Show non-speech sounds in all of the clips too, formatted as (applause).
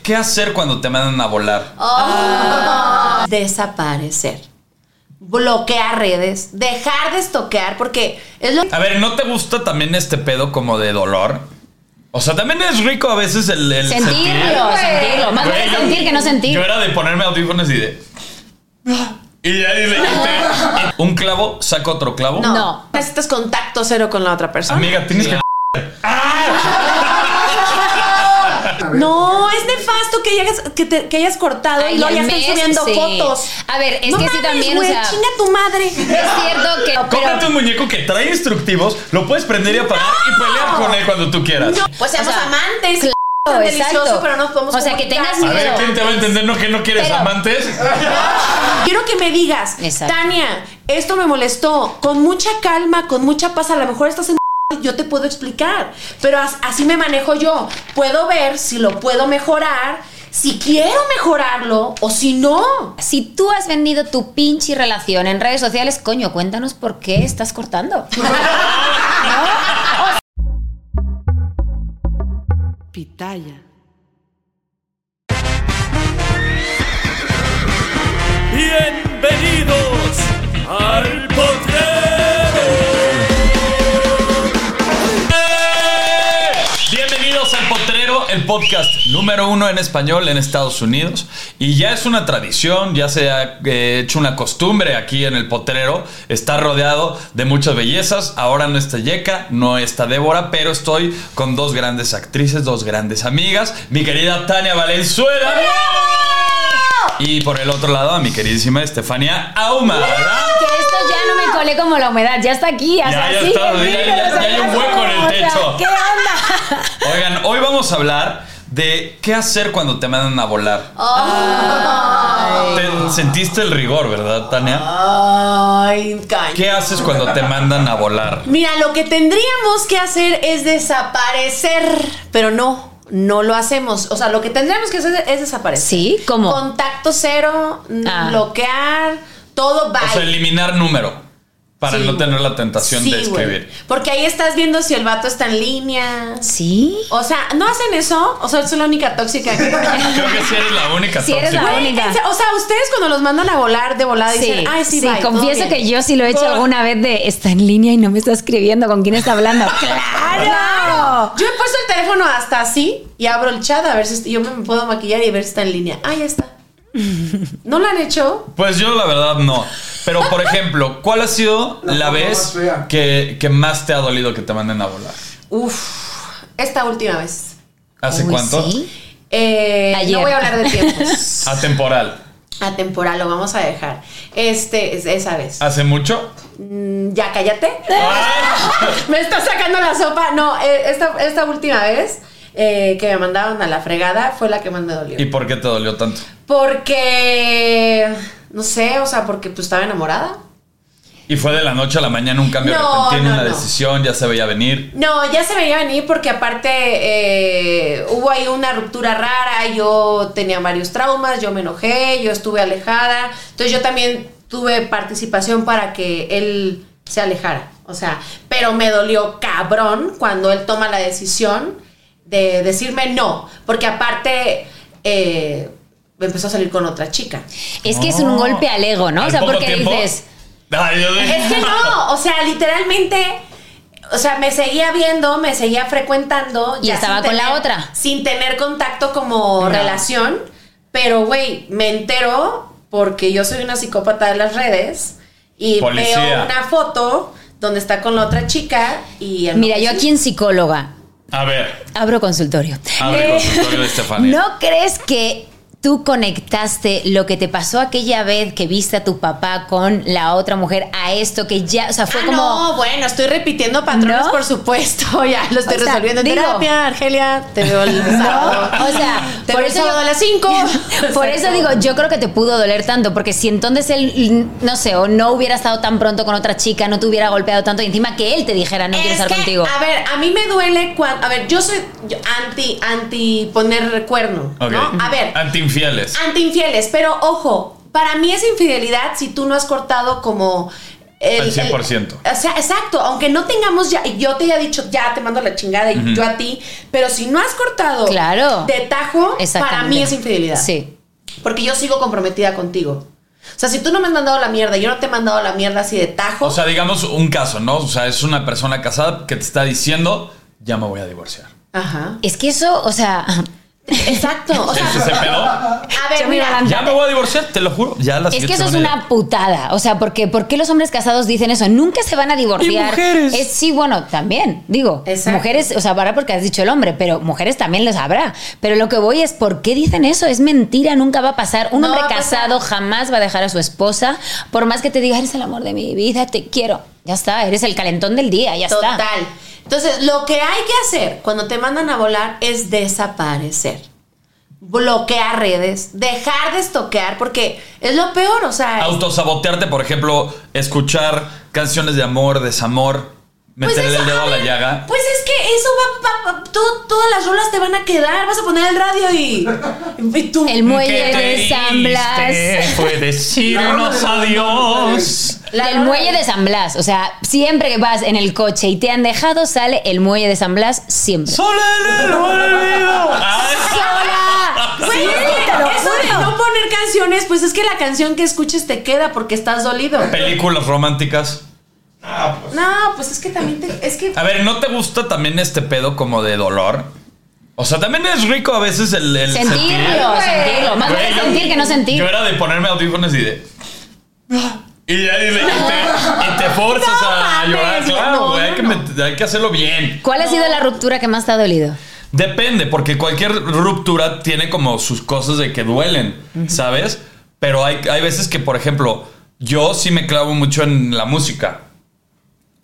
¿Qué hacer cuando te mandan a volar? Desaparecer. Bloquear redes. Dejar de estoquear porque es lo A ver, ¿no te gusta también este pedo como de dolor? O sea, también es rico a veces el, el Sentirlo, sentir. sentirlo. Más vale sentir que no sentir. Yo era de ponerme audífonos y de. Y ya le. Un clavo, saca otro clavo. No. No. Necesitas contacto cero con la otra persona. Amiga, tienes que. (laughs) No, es nefasto que hayas, que te- que hayas cortado Ay, y luego ya están mes, subiendo sí. fotos. A ver, es No que sí también, güey, o sea. chinga tu madre. (laughs) Es cierto que. Cómprate Pero, un muñeco que trae instructivos, lo puedes prender y apagar y pelear con él cuando tú quieras. Pues seamos O sea, amantes. claro, tan delicioso, pero no podemos O sea, que tengas A ver, miedo. ¿quién te va a entender? ¿No que no quieres Pero- amantes? (laughs) Quiero que me digas, Exacto. Tania, esto me molestó. Con mucha calma, con mucha paz, a lo mejor estás en yo te puedo explicar, pero as- así me manejo yo. Puedo ver si lo puedo mejorar, si quiero mejorarlo o si no. Si tú has vendido tu pinche relación en redes sociales, coño, cuéntanos por qué estás cortando. (laughs) Pitaya. Bienvenidos al potrero. El podcast número uno en español en Estados Unidos. Y ya es una tradición, ya se ha eh, hecho una costumbre aquí en el Potrero. Está rodeado de muchas bellezas. Ahora no está Yeka, no está Débora, pero estoy con dos grandes actrices, dos grandes amigas. Mi querida Tania Valenzuela. Y por el otro lado a mi queridísima Estefania Auma. ¿verdad? que esto ya no me colé como la humedad, ya está aquí. o Ya, sea, ya sí, está, en ya- hay un hueco en el o sea, techo. ¿Qué onda? Oigan, hoy vamos a hablar de qué hacer cuando te mandan a volar. Te- sentiste el rigor, ¿verdad, Tania? Ay, caña. ¿Qué haces cuando te mandan a volar? Mira, lo que tendríamos que hacer es desaparecer, pero no, no lo hacemos. O sea, lo que tendríamos que hacer es desaparecer. Sí, ¿cómo? Contacto cero, Ah. bloquear, todo bye. O sea, eliminar número para Sí, no tener la tentación Sí, de escribir. Porque ahí estás viendo si el vato está en línea. Sí. O sea, ¿no hacen eso? O sea, soy la única tóxica que... (laughs) Creo que sí eres la única Sí, eres tóxica. la única. O sea, ustedes cuando los mandan a volar de volada Sí, dicen, ay, sí, sí, bye, confieso bien". que yo sí lo he hecho alguna vez de está en línea y no me está escribiendo, ¿con quién está hablando? (laughs) ¡Claro! Yo he puesto el teléfono hasta así y abro el chat a ver si yo me puedo maquillar y ver si está en línea. Ah, ya está. (laughs) ¿No lo han hecho? Pues yo la verdad no. Pero por (laughs) ejemplo, ¿cuál ha sido la, vez más que, que más te ha dolido que te manden a volar? Uf, esta última vez. ¿Hace Uy, cuánto? sí. Eh, Ayer. No voy a hablar de tiempos. (laughs) Atemporal. Atemporal, lo vamos a dejar. Este, es- esa vez. ¿Hace mucho? Mm, Ya, cállate. me está sacando la sopa. No, eh, esta, esta última vez eh, que me mandaron a la fregada fue la que más me dolió. ¿Y por qué te dolió tanto? Porque, no sé, o sea, porque pues estaba enamorada. Y fue de la noche a la mañana un cambio No, repentino, no, una no. decisión, ya se veía venir. No, ya se veía venir porque aparte eh, hubo ahí una ruptura rara, yo tenía varios traumas, yo me enojé, yo estuve alejada, entonces yo también tuve participación para que él se alejara, o sea, pero me dolió cabrón cuando él toma la decisión de decirme no, porque aparte eh, empezó a salir con otra chica. Es que es un golpe al ego, ¿no? O sea, porque tiempo- dices. Es que no, (laughs) o sea, literalmente o sea, me seguía viendo, me seguía frecuentando. Y ya estaba con la otra. Sin tener contacto como No. relación. Pero, güey, me entero porque yo soy una psicópata de las redes y Policía. veo una foto donde está con la otra chica y... Mira, yo aquí en psicóloga A ver, abro consultorio. abre Eh, consultorio de Estefanía. (laughs) ¿No crees que tú conectaste lo que te pasó aquella vez que viste a tu papá con la otra mujer a esto que ya, o sea, fue Ah, como... No, bueno, estoy repitiendo patrones, ¿No? por supuesto. (laughs) Ya lo estoy O sea, resolviendo en digo- terapia, Argelia. Te veo el (laughs) sábado. O sea, (laughs) te por veo el eso yo- a las 5. Por eso digo, yo creo que te pudo doler tanto, porque si entonces él, no sé, o no hubiera estado tan pronto con otra chica, no te hubiera golpeado tanto, y encima que él te dijera no quiero Es estar que, contigo. A ver, a mí me duele cuando. A ver, yo soy anti, anti poner cuerno. Ok. ¿no? A ver, anti infieles, pero ojo, para mí es infidelidad si tú no has cortado como. El, Al 100%. el- o sea, exacto, aunque no tengamos ya, y yo te haya dicho, ya te mando la chingada y yo a ti, pero si no has cortado Claro. de tajo, para mí es infidelidad. Sí. Porque yo sigo comprometida contigo. O sea, si tú no me has mandado la mierda, yo no te he mandado la mierda así de tajo. O sea, digamos un caso, ¿no? O sea, es una persona casada que te está diciendo, ya me voy a divorciar. Ajá. Es que eso, o sea, Exacto. O sea, ¿Es ese pedo? a ver, me mira, Ya me voy a divorciar, te lo juro. Ya la es que eso es una putada. O sea, porque ¿por qué los hombres casados dicen eso? Nunca se van a divorciar. Y mujeres. Es, sí, bueno, también, digo. Exacto. Mujeres, o sea, ahora porque has dicho el hombre, pero mujeres también lo sabrá. Pero lo que voy es, ¿por qué dicen eso? Es mentira, nunca va a pasar. Un No hombre pasar. casado jamás va a dejar a su esposa, por más que te diga, eres el amor de mi vida, te quiero. Ya está, eres el calentón del día, ya Total. está. Entonces, lo que hay que hacer cuando te mandan a volar es desaparecer. Bloquear redes, dejar de estoquear, porque es lo peor, o sea. Autosabotearte, por ejemplo, escuchar canciones de amor, desamor, pues el dedo a la llaga. Pues es que eso va, va- va- todo- todas las rolas te van a quedar, vas a poner el radio y, y tú. El muelle ¿Qué te (laughs) de San Blas. Fue decirnos adiós. La el muelle de San Blas. O sea, siempre que vas en el coche y te han dejado, sale el muelle de San Blas siempre. Solo en el olvido. Ay. (laughs) ¡Sola! Güey, eso de no poner canciones, pues es que la canción que escuches te queda porque estás dolido. Películas románticas. No, pues es que también te, es que (laughs) A ver, ¿no te gusta también este pedo como de dolor? O sea, también es rico a veces el, el Sentirlo, sentir. sentirlo. Más vale yo- sentir que no sentir. Yo era de ponerme audífonos y de. Y ya y, de- y te, y te forzas No a mames, llorar. Claro, no, güey, hay que hacerlo bien. ¿Cuál ha sido la ruptura que más te ha dolido? Depende, porque cualquier ruptura tiene como sus cosas de que duelen, ¿sabes? Pero hay, hay veces que, por ejemplo, yo sí me clavo mucho en la música.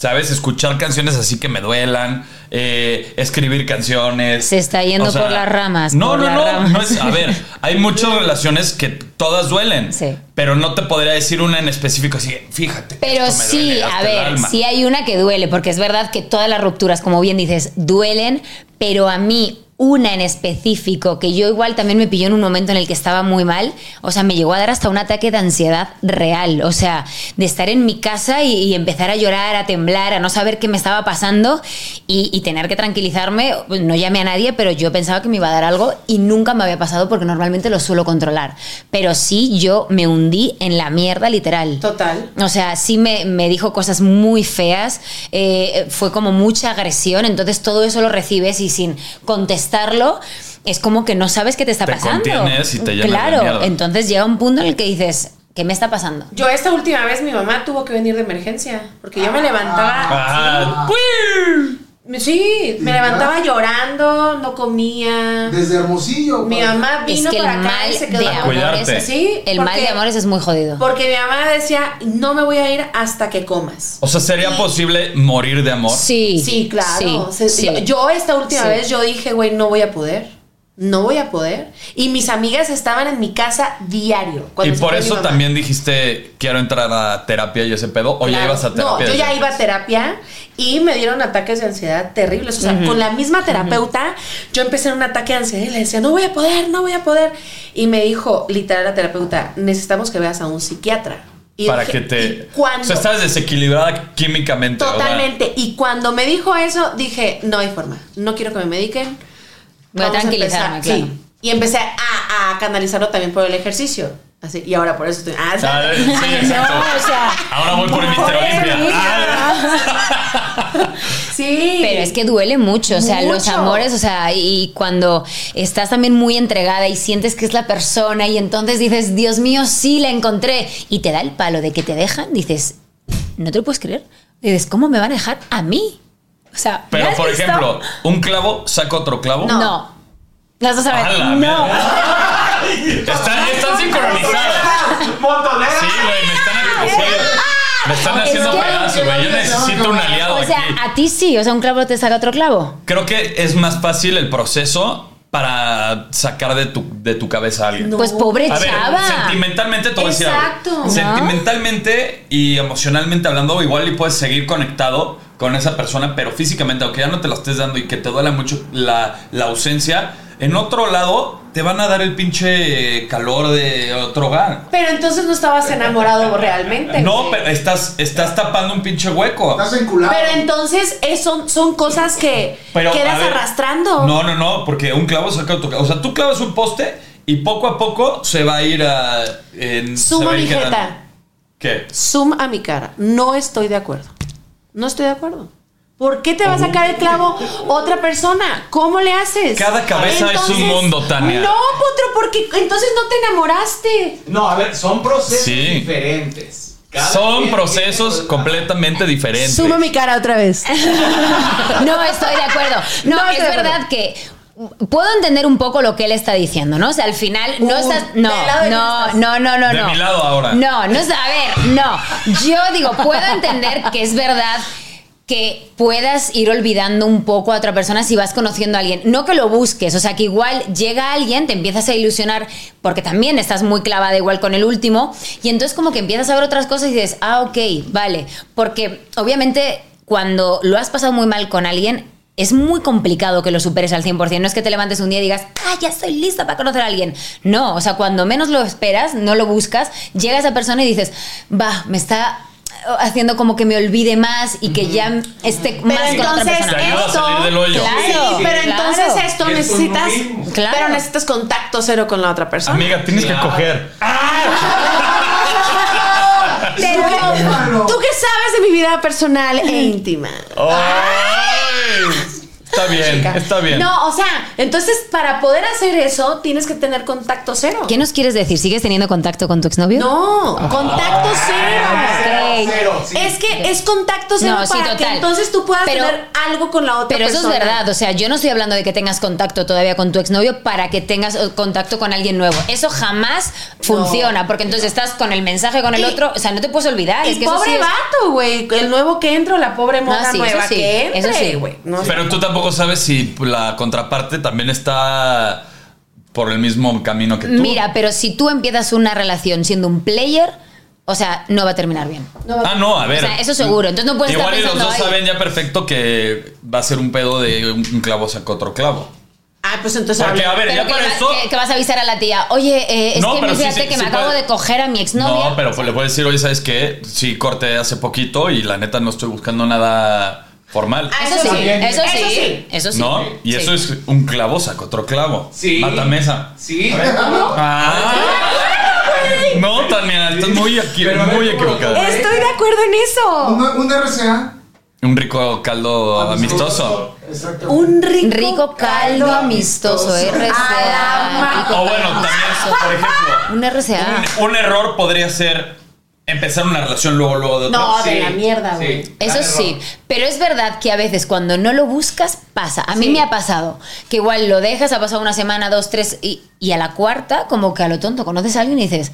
¿Sabes? Escuchar canciones así que me duelan, eh, escribir canciones. Se está yendo por las ramas, No, no, no, ramas. no es- a ver, hay (laughs) muchas relaciones que todas duelen. Sí. Pero no te podría decir una en específico así, fíjate. Pero sí, duele a ver, sí hay una que duele, porque es verdad que todas las rupturas, como bien dices, duelen, pero a mí una en específico, que yo igual también me pilló en un momento en el que estaba muy mal, o sea, me llegó a dar hasta un ataque de ansiedad real, o sea, de estar en mi casa y, y empezar a llorar, a temblar, a no saber qué me estaba pasando y, y tener que tranquilizarme, no llamé a nadie, pero yo pensaba que me iba a dar algo y nunca me había pasado porque normalmente lo suelo controlar, pero sí yo me hundí en la mierda literal. total. O sea, sí me, me dijo cosas muy feas, eh, fue como mucha agresión, entonces todo eso lo recibes y sin contestarlo es como que no sabes qué te está Te pasando. contienes y te Claro, entonces llega un punto en el que dices, ¿qué me está pasando? Yo esta última vez mi mamá tuvo que venir de emergencia porque yo me levantaba Ah, Sí, me levantaba llorando, no comía. Desde Hermosillo. Mi mamá Es vino que el para acá mal y se quedó de amores, cuidarte. Sí, el mal de amores es muy jodido. Porque mi mamá decía, no me voy a ir hasta que comas. O sea, ¿sería posible morir de amor? Sí, Sí, claro. sí. Yo, yo esta última Sí. vez yo dije, güey, no voy a poder. No voy a poder. Y mis amigas estaban en mi casa diario. Y cuando por eso también dijiste, quiero entrar a terapia y ese pedo, o ya ibas a terapia. No, yo ya iba a terapia y me dieron ataques de ansiedad terribles. O sea, con la misma terapeuta, yo empecé en un ataque de ansiedad y le decía, no voy a poder, no voy a poder. Y me dijo, literal, la terapeuta, necesitamos que veas a un psiquiatra. Y Para dije, que te... "¿Y cuándo? O sea, estás desequilibrada químicamente. Totalmente. Y cuando me dijo eso, dije, no hay forma. No quiero que me mediquen. Voy a tranquilizarme, empezar". claro. Sí. Y empecé a, a canalizarlo también por el ejercicio. Así, y ahora por eso estoy. Ah, Ah, sí, exacto. No, o sea, Ahora voy por el Mister Olimpia. Ah, (laughs) sí. Pero es que duele mucho, o sea, los amores, o sea, y cuando estás también muy entregada y sientes que es la persona y entonces dices, Dios mío, sí, la encontré, y te da el palo de que te dejan, dices, no te lo puedes creer. Dices, ¿cómo me van a dejar a mí? O sea, ¿me Pero por visto? ejemplo, un clavo saca otro clavo. No. Las dos a ver. No. Están, están (laughs) sincronizadas. Sí, güey, me están, me están haciendo Es que- pedazos, güey. Yo necesito un aliado O sea, aquí. a ti sí, o sea, un clavo te saca otro clavo. Creo que es más fácil el proceso para sacar de tu, de tu cabeza a alguien. Pues pobre A ver, chava. sentimentalmente decir algo. Exacto. ¿No? Sentimentalmente y emocionalmente hablando, igual y puedes seguir conectado con esa persona, pero físicamente, aunque ya no te la estés dando y que te duela mucho la, la ausencia, en otro lado te van a dar el pinche calor de otro hogar. Pero entonces no estabas enamorado realmente. No, güey. pero estás, estás tapando un pinche hueco. Estás enculado. Pero entonces es- son, son cosas que Pero, quedas ver, arrastrando. No, no, no, porque un clavo saca otro clavo. O sea, tú clavas un poste y poco a poco se va a ir a. En, Suma mi jeta. ¿Qué? Zoom a mi cara. No estoy de acuerdo. No estoy de acuerdo. ¿Por qué te va a sacar el clavo otra persona? ¿Cómo le haces? Cada cabeza es un mundo, Tania. No, Potro, porque entonces no te enamoraste. No, a ver, son procesos Sí. diferentes. Cada Son procesos completamente diferentes. Suma mi cara otra vez. (laughs) No estoy de acuerdo. No, No es acuerdo. verdad que puedo entender un poco lo que él está diciendo, ¿no? O sea, al final no Uh, estás no, ¿del lado de quién no, estás? no, no, no, De no. mi lado ahora. No, no a ver, no. Yo digo, puedo entender que es verdad que puedas ir olvidando un poco a otra persona si vas conociendo a alguien. No que lo busques, o sea, que igual llega alguien, te empiezas a ilusionar porque también estás muy clavada igual con el último y entonces como que empiezas a ver otras cosas y dices, ah, ok, vale. Porque obviamente cuando lo has pasado muy mal con alguien, es muy complicado que lo superes al 100%. No es que te levantes un día y digas, ah, ya estoy lista para conocer a alguien. No, o sea, cuando menos lo esperas, no lo buscas, llega esa persona y dices, va, me está haciendo como que me olvide más y que ya esté más con otra entonces persona. Te ayuda a salir del hoyo. Claro, Sí, pero claro. entonces esto necesitas. Claro. Pero necesitas contacto cero con la otra persona. Amiga, tienes que coger. (laughs) Pero, ¿Tú qué sabes de mi vida personal e íntima? ¡Ay! Está bien, está bien. No, o sea, entonces para poder hacer eso tienes que tener contacto cero. ¿Qué nos quieres decir? ¿Sigues teniendo contacto con tu exnovio? No, contacto cero. Ok. Cero, sí. Es que es contacto cero No, sí, para que entonces tú puedas Pero- tener algo con la otra Pero eso persona. es verdad, o sea, yo no estoy hablando de que tengas contacto todavía con tu exnovio para que tengas eh, contacto con alguien nuevo. Eso jamás funciona, porque entonces estás con el mensaje con el Y- otro, o sea, no te puedes olvidar. Y es que eso pobre sí es- vato, güey. El nuevo que entra, la pobre mona sí, eso nueva sí, que entre, eso sí. güey. No, Pero tú tampoco sabes si la contraparte también está por el mismo camino que tú. Mira, pero si tú empiezas una relación siendo un player, o sea, no va a terminar bien. Ah, no, a ver. O sea, eso seguro. Entonces no puedes Igual estar y los dos saben ya perfecto que va a ser un pedo de un clavo saca otro clavo. Ah, pues entonces Porque, a ver, Pero ya que, por va- eso. que- que vas a avisar a la tía, oye, eh, es No, que pero sí, fíjate sí, que sí me acabo puede. de coger a mi exnovia. No, pero pues le puedes decir, oye, ¿sabes qué? Sí, corté hace poquito y la neta no estoy buscando nada formal. Ah, Eso Eso sí, eso sí, Eso sí. eso sí. ¿No? Y Sí. eso es un clavo saca otro clavo. Sí. Mata mesa. Sí. Ah. No, Tania, estás muy, equi- Pero a ver, muy equivocada. Estoy de acuerdo en eso. Un, un RCA. Un rico caldo amistoso. Exacto. Un rico, Rico caldo amistoso, RCA. O bueno, también, por ejemplo, Un RCA. un, un error podría ser empezar una relación luego, luego de otra. No, de Sí, la mierda, güey. sí. Eso sí, pero es verdad que a veces cuando no lo buscas pasa. A mí Sí. me ha pasado que igual lo dejas, ha pasado una semana, dos, tres y, y a la cuarta como que a lo tonto conoces a alguien y dices,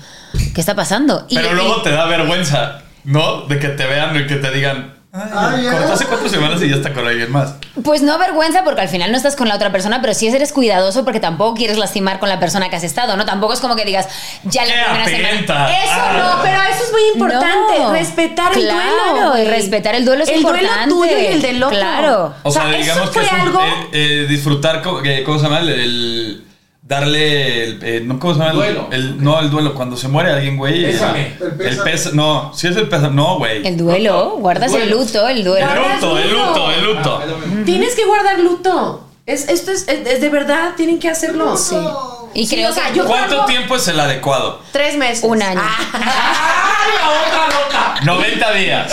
¿qué está pasando? Y- Pero y- luego te da vergüenza, ¿no? De que te vean y que te digan, ay, ya. hace cuatro semanas y ya está con alguien más. Pues no vergüenza porque al final no estás con la otra persona, pero sí eres cuidadoso porque tampoco quieres lastimar con la persona que has estado, ¿no? Tampoco es como que digas, ya la ¡Qué primera semana. Eso Ah. no, pero eso es muy importante. No. respetar el Claro, duelo. respetar el duelo es el importante. duelo tuyo y el del otro. Claro. O, sea, digamos que fue es un- algo. eh, eh, disfrutar, ¿cómo se llama? El, el- darle, el, eh, no, ¿cómo se llama? El Duelo. el- no, el duelo, cuando se muere alguien, güey. Pésame. El El pésame. pésame. No, si es el pésame, no, güey. El duelo, guardas el luto, el duelo. El luto, el luto, el luto. Ah. Tienes que guardar luto. Es, esto es, es, es de verdad, tienen que hacerlo. Sí. Y Sí, creo o sea, que yo ¿Cuánto tiempo es el adecuado? Tres meses. Un año. Ah, (laughs) 90 (laughs) días.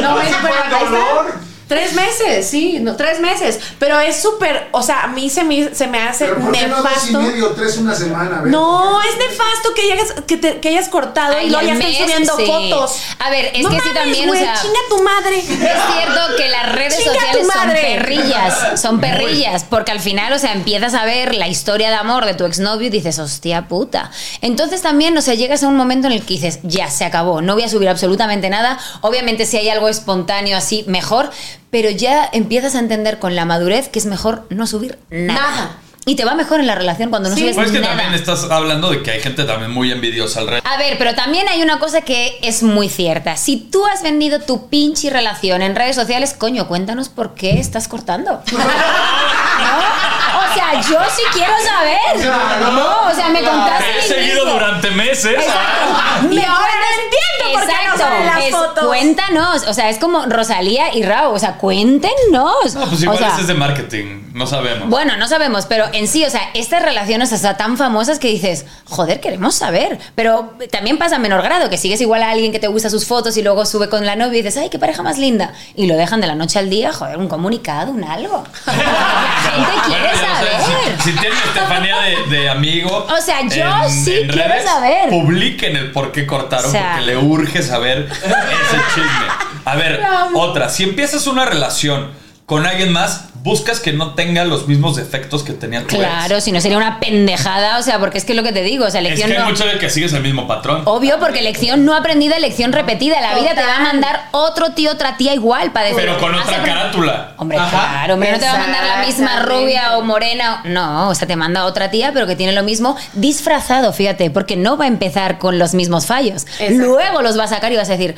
no, es bueno, el dolor. Tres meses, sí, no, tres meses. Pero es súper, o sea, a mí se me, se me hace Pero ¿por qué no dos y nefasto. medio, tres una semana? A ver. No, es nefasto que hayas, que, te- que hayas cortado Ay, y luego ya mes, subiendo sí. fotos. A ver, es No que sí también, o sea- chinga tu madre. Es cierto que las redes Chinga sociales son perrillas, son perrillas, porque al final, o sea, empiezas a ver la historia de amor de tu exnovio y dices, hostia puta. Entonces también, o sea, llegas a un momento en el que dices, ya, se acabó, no voy a subir absolutamente nada. Obviamente si hay algo espontáneo así, mejor, pero ya empiezas a entender con la madurez que es mejor no subir nada. Nada. Y te va mejor en la relación cuando no Sí. subes Pues es que nada. también estás hablando de que hay gente también muy envidiosa alrededor. A ver, pero también hay una cosa que es muy cierta. Si tú has vendido tu pinche relación en redes sociales, coño, cuéntanos por qué estás cortando. (laughs) ¿No? O sea, yo sí quiero saber. Claro. No, o sea, me contaste Te he seguido durante meses. Exacto. Y Me ahora no entiendo por qué no salen las es- fotos. Cuéntanos, o sea, es como Rosalía y Rao, o sea, cuéntenos. No, pues O igual sea, ese es de marketing, no sabemos. bueno, no sabemos, pero en sí, o sea, estas relaciones hasta tan famosas que dices, joder, queremos saber. Pero también pasa a menor grado, que sigues igual a alguien que te gusta sus fotos y luego sube con la novia y dices, ay, qué pareja más linda. Y lo dejan de la noche al día, joder, un comunicado, un algo. (laughs) La gente quiere Bueno, ya, o sea, saber. si, si tienen Estefanía de, de amigo. O sea, yo sí quiero saber. Publiquen el por qué cortaron, O sea. porque le urge saber ese chisme. A ver, otra. Si empiezas una relación con alguien más, buscas que no tenga los mismos defectos que tenía tu ex. Claro, si no sería una pendejada, o sea, porque es que es lo que te digo, o sea, Es lección que hay no. mucho de que sigues el mismo patrón. Obvio, porque lección no aprendida, lección repetida. La vida te va a mandar otro tío, otra tía igual para decir. pero con "Has otra aprendido". carátula. Hombre, Ajá. claro, hombre, no te va a mandar la misma rubia o morena. No, o sea, te manda otra tía, pero que tiene lo mismo disfrazado, fíjate, porque no va a empezar con los mismos fallos. Luego los va a sacar y vas a decir,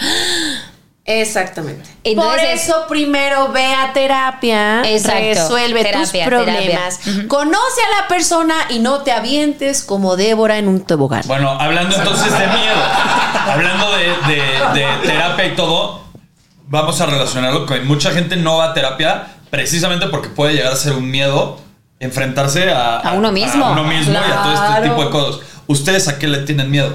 Exactamente. Entonces Por es- eso primero ve a terapia, Exacto. resuelve Terapia, tus problemas, conoce a la persona y no te avientes como Débora en un tobogán. Bueno, hablando entonces de miedo, hablando de, de- de terapia y todo, vamos a relacionarlo con mucha gente no va a terapia precisamente porque puede llegar a ser un miedo enfrentarse a, A uno mismo. a uno mismo y a todo este tipo de cosas. ¿Ustedes a qué le tienen miedo?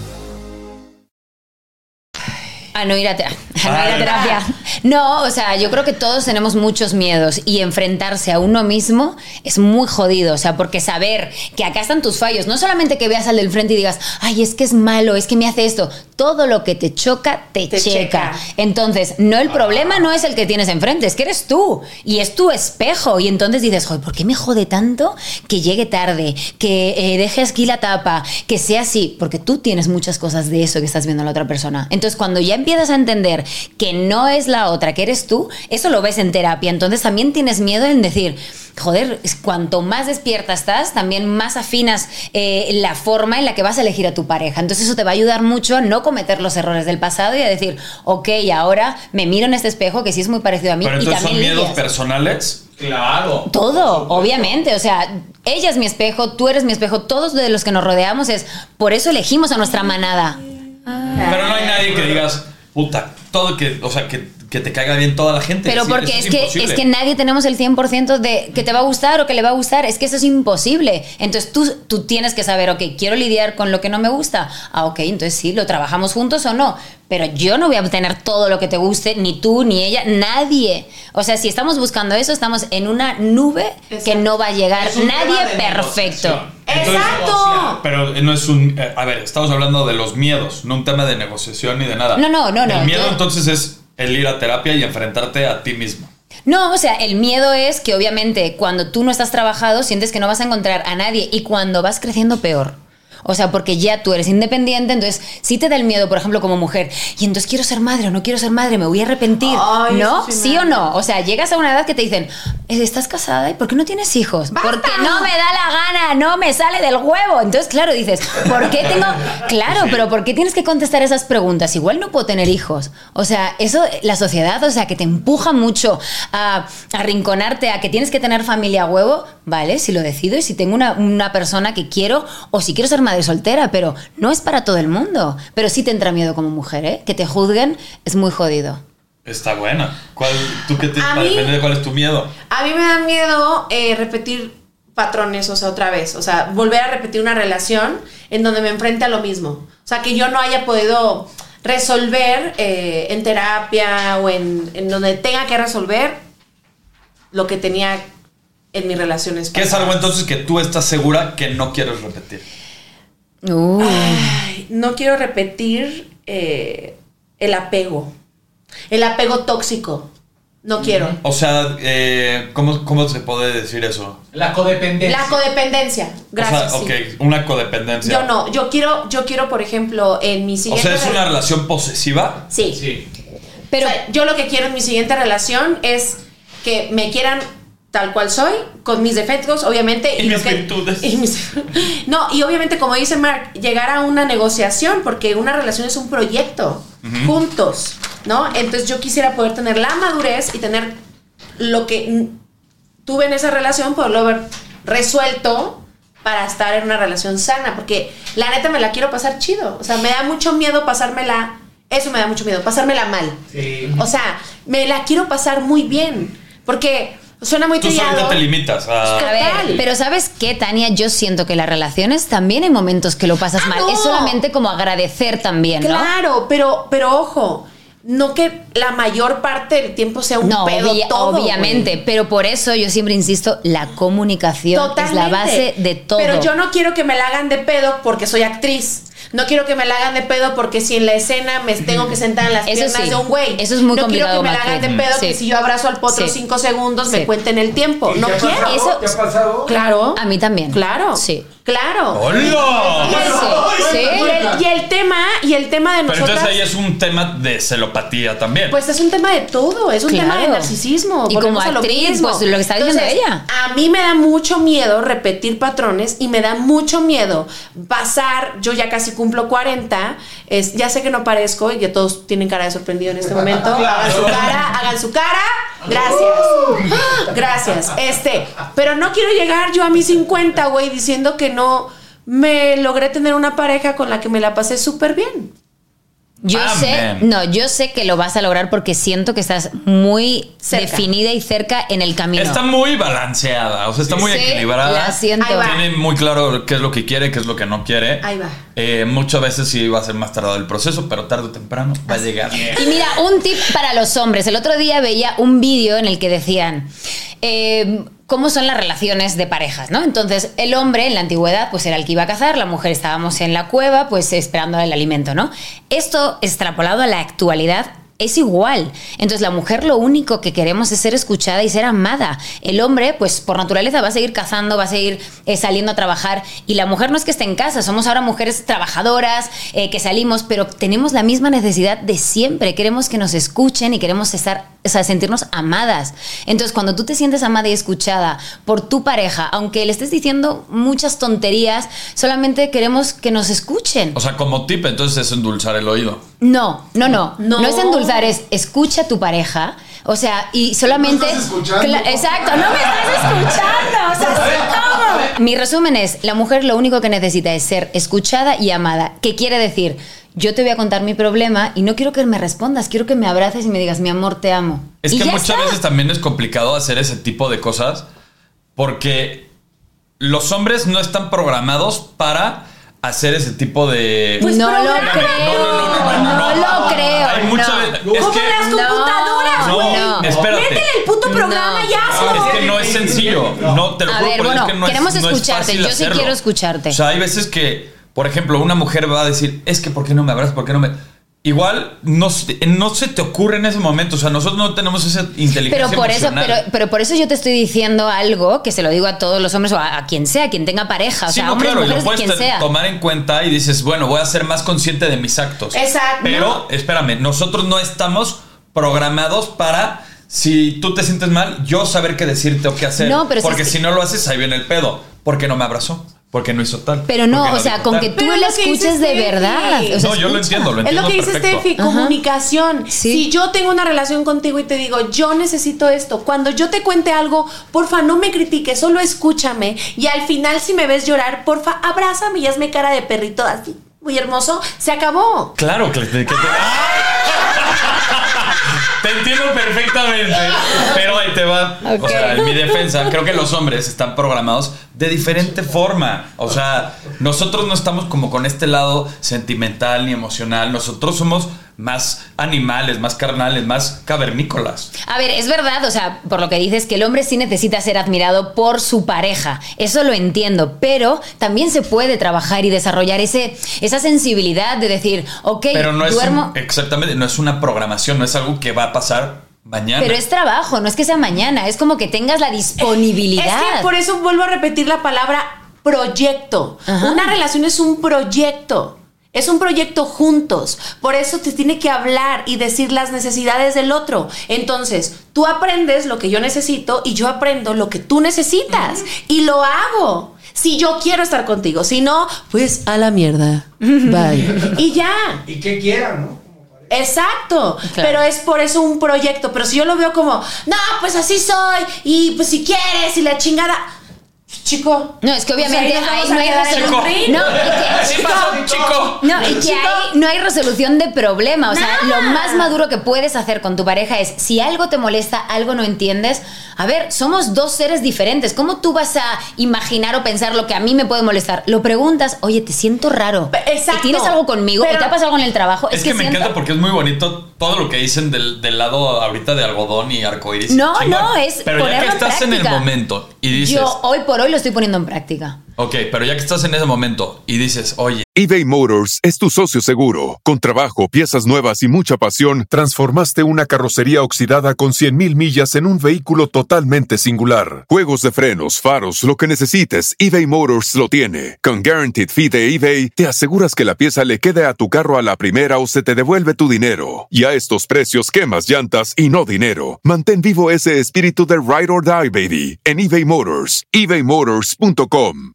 A no ir a, te- a no ir a terapia. (laughs) No, o sea, yo creo que todos tenemos muchos miedos y enfrentarse a uno mismo es muy jodido. O sea, porque saber que acá están tus fallos, no solamente que veas al del frente y digas, ay, es que es malo, es que me hace esto. Todo lo que te choca, te, Te checa. checa. Entonces, no el problema no es el que tienes enfrente, es que eres tú y es tu espejo. Y entonces dices, joder, ¿por qué me jode tanto que llegue tarde, que eh, deje aquí la tapa, que sea así? Porque tú tienes muchas cosas de eso que estás viendo en la otra persona. Entonces, cuando ya empiezas a entender que no es la otra, que eres tú, eso lo ves en terapia. Entonces, también tienes miedo en decir, joder, cuanto más despierta estás, también más afinas eh, la forma en la que vas a elegir a tu pareja. Entonces, eso te va a ayudar mucho a no cometer los errores del pasado y a decir, ok, ahora me miro en este espejo que sí es muy parecido a mí Pero y entonces también son miedos lidias. personales. Claro. Todo, obviamente. O sea, ella es mi espejo, tú eres mi espejo, todos de los que nos rodeamos es por eso elegimos a nuestra manada. Pero no hay nadie que digas, puta, todo que, o sea, que que te caiga bien toda la gente. Pero Sí, porque es, que, es que nadie tenemos el 100% de que te va a gustar o que le va a gustar. Es que eso es imposible. Entonces tú, tú tienes que saber, ok, quiero lidiar con lo que no me gusta. Ah, ok, entonces sí, lo trabajamos juntos o no. Pero yo no voy a obtener todo lo que te guste, ni tú, ni ella, nadie. O sea, si estamos buscando eso, estamos en una nube que no va a llegar nadie perfecto. ¡Exacto! Pero no es un. eh, a ver, estamos hablando de los miedos, no un tema de negociación ni de nada. No, no, no, no, El miedo yo- entonces es el ir a terapia y enfrentarte a ti mismo. No, o sea, el miedo es que obviamente cuando tú no estás trabajado sientes que no vas a encontrar a nadie y cuando vas creciendo peor. O sea, porque ya tú eres independiente, entonces sí te da el miedo, por ejemplo, como mujer. Y entonces quiero ser madre o no quiero ser madre, me voy a arrepentir. Ay, ¿No? sí me ¿Sí da o no? O sea, llegas a una edad que te dicen, ¿estás casada? ¿Y por qué no tienes hijos? ¡Basta! Porque no me da la gana, no me sale del huevo. Entonces, claro, dices, ¿por qué tengo...? Claro, pero ¿por qué tienes que contestar esas preguntas? Igual no puedo tener hijos. O sea, eso, la sociedad, o sea, que te empuja mucho a arrinconarte, a que tienes que tener familia a huevo, vale, si lo decido y si tengo una, una persona que quiero o si quiero ser madre soltera, pero no es para todo el mundo. Pero sí te entra miedo como mujer, ¿eh? Que te juzguen es muy jodido. Está buena. ¿Cuál, ¿Tú qué te mí- depende de cuál es tu miedo? A mí me da miedo eh, repetir patrones, o sea, otra vez. O sea, volver a repetir una relación en donde me enfrente a lo mismo. O sea, que yo no haya podido resolver eh, en terapia o en, en donde tenga que resolver lo que tenía en mis relaciones. ¿Qué es algo entonces que tú estás segura que no quieres repetir? Ay, no quiero repetir eh, el apego. El apego tóxico. No quiero. O sea, eh, ¿cómo, ¿cómo se puede decir eso? La codependencia. La codependencia. Gracias. o sea, sí. ok, una codependencia. Yo no, yo quiero, yo quiero, por ejemplo, en mi O siguiente. sea, es una re- relación posesiva. Sí. Sí. Pero O sea, yo lo que quiero en mi siguiente relación es que me quieran tal cual soy, con mis defectos, obviamente. Y lo mis que- virtudes. (laughs) y mis- (laughs) no, y obviamente, como dice Mark, llegar a una negociación, porque una relación es un proyecto, juntos, ¿no? Entonces yo quisiera poder tener la madurez y tener lo que tuve en esa relación, poderlo haber resuelto para estar en una relación sana, porque la neta me la quiero pasar chido, o sea, me da mucho miedo pasármela, eso me da mucho miedo, pasármela mal. Sí. O sea, me la quiero pasar muy bien. Porque suena muy Tú solita trillado. te limitas a... A ver, pero ¿sabes qué, Tania? Yo siento que las relaciones también hay momentos que lo pasas Ah, mal. no. Es solamente como agradecer también, ¿no? Claro, pero, pero ojo, no que la mayor parte del tiempo sea un No, pedo obvia- todo, obviamente, pero por eso yo siempre insisto, la comunicación es la base de todo. Pero yo no quiero que me la hagan de pedo porque soy actriz. No quiero que me la hagan de pedo porque si en la escena me (laughs) tengo que sentar en las Eso piernas sí. de un güey. Eso es muy no quiero que me la hagan de pedo Sí. que si yo abrazo al potro Sí. cinco segundos Sí. me cuenten el tiempo. ¿Y No quiero. pasado? Eso- ¿Te ha pasado? Claro. A mí también. Claro. Sí. Claro. ¡Hola! Sí, sí. Y el, y el tema, y el tema de Pero entonces ahí es un tema de celopatía también. Pues es un tema de todo, es un Claro. tema de narcisismo. Y como a lo actriz, mismo. pues, lo que está diciendo Entonces, ella. A mí me da mucho miedo repetir patrones y me da mucho miedo pasar, yo ya casi cumplo 40, es, ya sé que no parezco y que todos tienen cara de sorprendido en este momento. (laughs) Hagan su cara, hagan su cara. Gracias. Gracias. Este, pero no quiero llegar yo a mis 50, güey, diciendo que no me logré tener una pareja con la que me la pasé súper bien. Yo sé, no, yo sé que lo vas a lograr porque siento que estás muy Cerca. definida y cerca en el camino. Está muy balanceada, o sea, está muy Sí, equilibrada. La siento. Ahí va. Tiene muy claro qué es lo que quiere, qué es lo que no quiere. Ahí va. Eh, muchas veces sí va a ser más tardado el proceso, pero tarde o temprano va a llegar. Y mira, un tip para los hombres. El otro día veía un vídeo en el que decían eh, cómo son las relaciones de parejas, ¿no? Entonces, el hombre en la antigüedad, pues era el que iba a cazar, la mujer estábamos en la cueva, pues esperando el alimento, ¿no? Esto extrapolado a la actualidad. Es igual. Entonces la mujer lo único que queremos es ser escuchada y ser amada. El hombre, pues por naturaleza va a seguir cazando, va a seguir eh, saliendo a trabajar. Y la mujer no es que esté en casa, somos ahora mujeres trabajadoras, eh, que salimos, pero tenemos la misma necesidad de siempre. Queremos que nos escuchen y queremos estar, o sea, sentirnos amadas. Entonces cuando tú te sientes amada y escuchada por tu pareja, aunque le estés diciendo muchas tonterías, solamente queremos que nos escuchen. O sea, como tip, entonces es endulzar el oído. No, no, no, no. No. es endulzar, es escucha a tu pareja, O sea, y solamente. estás escuchando. Exacto, no me estás escuchando. O sea, sí, ¿cómo? Mi resumen es: la mujer lo único que necesita es ser escuchada y amada. ¿Qué quiere decir? Yo te voy a contar mi problema y no quiero que me respondas, quiero que me abraces y me digas, mi amor, te amo. Es Y que muchas está. veces también es complicado hacer ese tipo de cosas porque los hombres no están programados para hacer ese tipo de... Pues no lo creo. No, no, no, no, no, no. lo creo. Hay muchas no. veces- es Como que- las No, computadoras, güey. no. espérate. Métele el puto programa No. y hazlo. Es que no es sencillo. No, te lo A juro, ver, pero bueno, es que no es- queremos no es escucharte. fácil Yo sí quiero escucharte. O sea, hay veces que, por ejemplo, una mujer va a decir, es que ¿por qué no me abrazas? ¿Por qué no me...? Igual no, se- no se te ocurre en ese momento. O sea, nosotros no tenemos esa inteligencia Pero por eso, pero, pero por eso yo te estoy diciendo algo que se lo digo a todos los hombres o a, a quien sea, quien tenga pareja, o Sí, sea, no, hombres, claro, y lo mujeres, puedes sea. tomar en cuenta y dices, bueno, voy a ser más consciente de mis actos. Exacto. Pero, espérame, nosotros no estamos programados para, si tú te sientes mal, yo saber qué decirte o qué hacer. No, pero si Porque es que- si no lo haces, ahí viene el pedo. ¿Por qué no me abrazó? Porque no hizo tal. Pero no, o sea, con tal. que tú es lo dice escuches de Steffi. verdad. O sea, No, yo lo entiendo, lo Es entiendo. lo que dice perfecto. Steffi, comunicación. Sí. Si yo tengo una relación contigo y te digo, yo necesito esto, cuando yo te cuente algo, porfa, no me critiques, solo escúchame. Y al final, si me ves llorar, porfa, abrázame y hazme cara de perrito así. Muy hermoso, se acabó. Claro que, que te. (laughs) Te entiendo perfectamente, pero ahí te va. O sea, en mi defensa, creo que los hombres están programados de diferente forma. O sea, nosotros no estamos como con este lado sentimental ni emocional. Nosotros somos más animales, más carnales, más cavernícolas. A ver, es verdad, o sea, por lo que dices, que el hombre sí necesita ser admirado por su pareja. Eso lo entiendo, pero también se puede trabajar y desarrollar ese, esa sensibilidad de decir, ok, Pero no es duermo. un- exactamente, no es una programación, no es algo que va a pasar mañana. Pero es trabajo, no es que sea mañana, es como que tengas la disponibilidad. Es que por eso vuelvo a repetir la palabra proyecto. Ajá. Una relación es un proyecto. Es un proyecto juntos. Por eso te tiene que hablar y decir las necesidades del otro. Entonces, tú aprendes lo que yo necesito y yo aprendo lo que tú necesitas. Y lo hago. Si yo quiero estar contigo. Si no, pues a la mierda. Bye. (laughs) y ya. Y que quieran, ¿no? Exacto, Claro. pero es por eso un proyecto. Pero si yo lo veo como, no, pues así soy, y pues si quieres, y la chingada, chico. No, es que pues obviamente ahí nos ahí vamos no a hay resolución. No, y que- Así pasó, chico. No, y que Chico. ahí no hay resolución de problema. O sea, Nada. lo más maduro que puedes hacer con tu pareja es, si algo te molesta, algo no entiendes, a ver, somos dos seres diferentes. ¿Cómo tú vas a imaginar o pensar lo que a mí me puede molestar? Lo preguntas, oye, te siento raro. Exacto. ¿Tienes algo conmigo? Pero- ¿O te ha pasado algo en el trabajo? Es, que, me siento- encanta porque es muy bonito todo lo que dicen del, del lado ahorita de algodón y arcoíris. No, Chingón. no, es Pero ya que ponerlo en estás en el momento y dices, Yo hoy por hoy lo estoy poniendo en práctica. Ok, pero ya que estás en ese momento y dices, oye, eBay Motors es tu socio seguro. Con trabajo, piezas nuevas y mucha pasión, transformaste una carrocería oxidada con 100.000 millas en un vehículo totalmente singular. Juegos de frenos, faros, lo que necesites, eBay Motors lo tiene. Con Guaranteed Fee de eBay, te aseguras que la pieza le quede a tu carro a la primera o se te devuelve tu dinero. Y a estos precios, quemas llantas y no dinero. Mantén vivo ese espíritu de Ride or Die, baby, en eBay Motors. ebaymotors.com.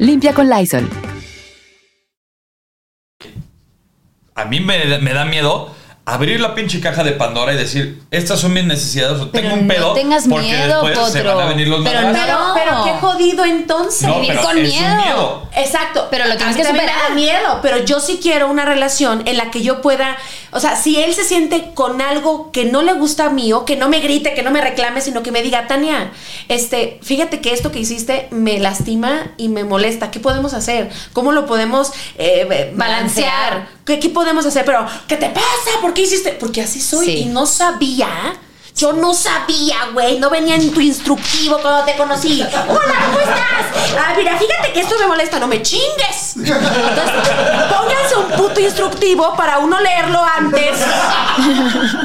limpia con Lysol. a mí me, me da miedo abrir la pinche caja de Pandora y decir, estas son mis necesidades o tengo un no pedo. tengas porque miedo, después se Potro. van a venir los Pero madrazos. Pero, No. pero qué jodido entonces. No, vivir con es un miedo. Exacto. Pero lo A tienes mí que superar. Me da miedo, pero yo sí quiero una relación en la que yo pueda, o sea, si él se siente con algo que no le gusta a mí o que no me grite, que no me reclame, sino que me diga, Tania, este, fíjate que esto que hiciste me lastima y me molesta. ¿Qué podemos hacer? ¿Cómo lo podemos eh, balancear? ¿Qué, qué podemos hacer? Pero, ¿qué te pasa? ¿Por qué hiciste? Porque así soy Sí. y no sabía. Yo no sabía, güey. No venía en tu instructivo cuando te conocí. Hola, ¿cómo estás? Ah, mira, fíjate que esto me molesta. No me chingues. Entonces, pónganse un puto instructivo para uno leerlo antes.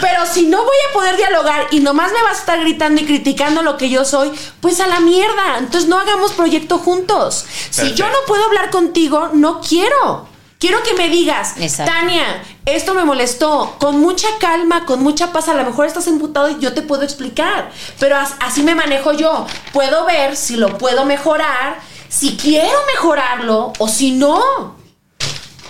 Pero si no voy a poder dialogar y nomás me vas a estar gritando y criticando lo que yo soy, pues a la mierda. Entonces no hagamos proyecto juntos. Si yo no puedo hablar contigo, no quiero. Quiero que me digas, Exacto. Tania, esto me molestó. Con mucha calma, con mucha paz. A lo mejor estás emputado y yo te puedo explicar. Pero as- así me manejo yo. Puedo ver si lo puedo mejorar, si quiero mejorarlo o si no.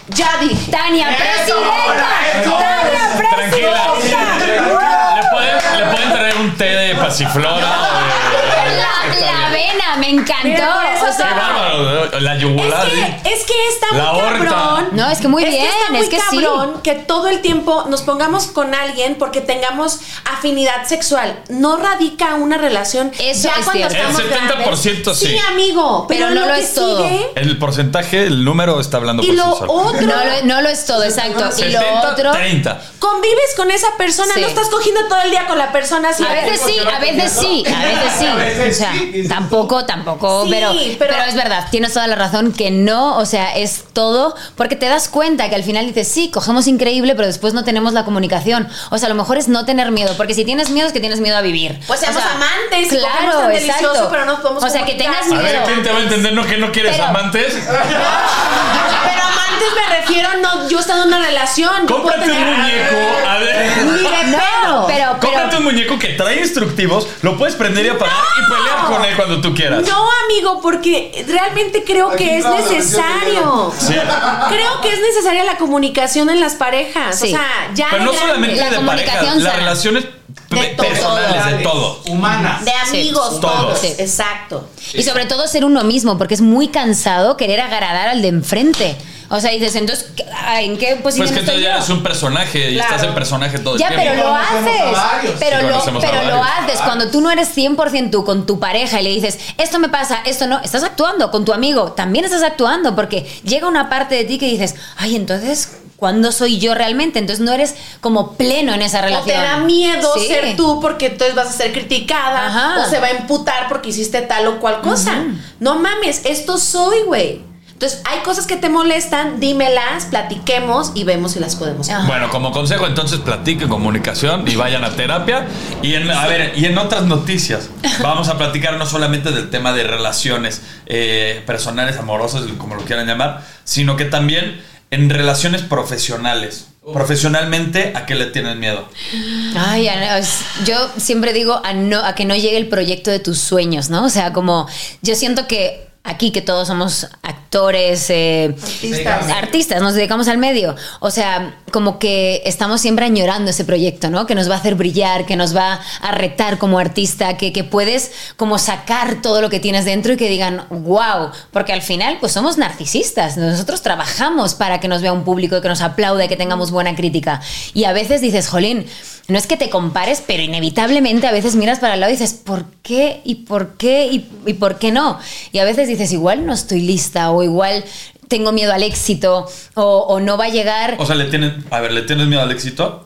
Ya dije. Tania, presidenta. Tania, Tranquila. presidenta. ¿Le pueden, le pueden traer un té de pasiflora? (laughs) La, la avena, me encantó. Mira, por eso O Qué sea, bárbaro. La yugular. Es que, es que está La muy horta. cabrón. No, es que muy bien, está muy es que sí. cabrón que todo el tiempo nos pongamos con alguien porque tengamos afinidad sexual. No radica una relación. Eso ya es cuando cierto. estamos El 70% grandes. sí. amigo. Pero, Pero no lo, lo que es todo. sigue El porcentaje, el número está hablando y por lo sí solo. otro. no lo, no lo es todo, exacto. Y lo 70, otro. 30. Convives con esa persona, Sí. no estás cogiendo todo el día con la persona así. A veces sí, a veces sí, a veces sí. O sea, sí, dices tampoco, tampoco, Sí, pero, pero- pero es verdad, tienes toda la razón que no, o sea, es todo, porque te das cuenta que al final dices, sí, cogemos increíble, pero después no tenemos la comunicación. O sea, a lo mejor es no tener miedo, porque si tienes miedo es que tienes miedo a vivir. Pues seamos O sea, amantes Claro, tan exacto. delicioso, pero no podemos O sea, que tengas A ver, miedo. ¿quién te va a entender? ¿No que no quieres Pero- amantes? (laughs) Pero amantes me refiero, no, yo estando en una relación. Cómprate un muñeco. A ver. Ni de No, pedo. pero, Cómprate pero un muñeco que trae instructivos, lo puedes prender y apagar y pelear con él cuando tú quieras. No, amigo, porque realmente creo que es necesario. Sí. Creo que es necesaria la comunicación en las parejas. Sí. O sea, ya Pero no grande. solamente La de parejas, comunicación las relaciones De pe- todo. personales, de todo. Humanas. de amigos, Sí. todos. Todos. Sí. Exacto. Y sobre todo ser uno mismo, porque es muy cansado querer agradar al de enfrente. O sea, dices, entonces, ¿qué- ah, ¿en qué Pues posición que tú estoy ya yo? eres un personaje y Claro. estás en personaje todo el Ya, tiempo. pero lo haces. Pero, Sí, lo, pero lo haces. Cuando tú no eres 100% tú con tu pareja y le dices, esto me pasa, esto no, estás actuando con tu amigo. También estás actuando porque llega una parte de ti que dices, ay, entonces, ¿cuándo soy yo realmente? Entonces no eres como pleno en esa O relación. te da miedo Sí. ser tú porque entonces vas a ser criticada Ajá. o se va a emputar porque hiciste tal o cual cosa. No mames, esto soy, güey. Entonces, hay cosas que te molestan, dímelas, platiquemos y vemos si las podemos Ajá. Bueno, como consejo, entonces platiquen comunicación y vayan a terapia. Y en, a ver, y en otras noticias, vamos a platicar no solamente del tema de relaciones eh, personales, amorosas, como lo quieran llamar, sino que también en relaciones profesionales. Profesionalmente, ¿a qué le tienen miedo? Ay, yo siempre digo a, no, a que no llegue el proyecto de tus sueños, ¿no? O sea, como yo siento que aquí que todos somos actores, eh, Artistas. artistas, nos dedicamos al medio. O sea, como que estamos siempre añorando ese proyecto, ¿no? Que nos va a hacer brillar, que nos va a retar como artista, que, que puedes como sacar todo lo que tienes dentro y que digan, wow, porque al final pues somos narcisistas, nosotros trabajamos para que nos vea un público, que nos aplaude, que tengamos buena crítica. Y a veces dices, jolín, no es que te compares, pero inevitablemente a veces miras para el lado y dices, ¿por qué? ¿Y por qué? ¿Y, y por qué no? Y a veces dices, igual no estoy lista o igual tengo miedo al éxito o, o no va a llegar. O sea, le tienen, a ver, ¿le tienes miedo al éxito?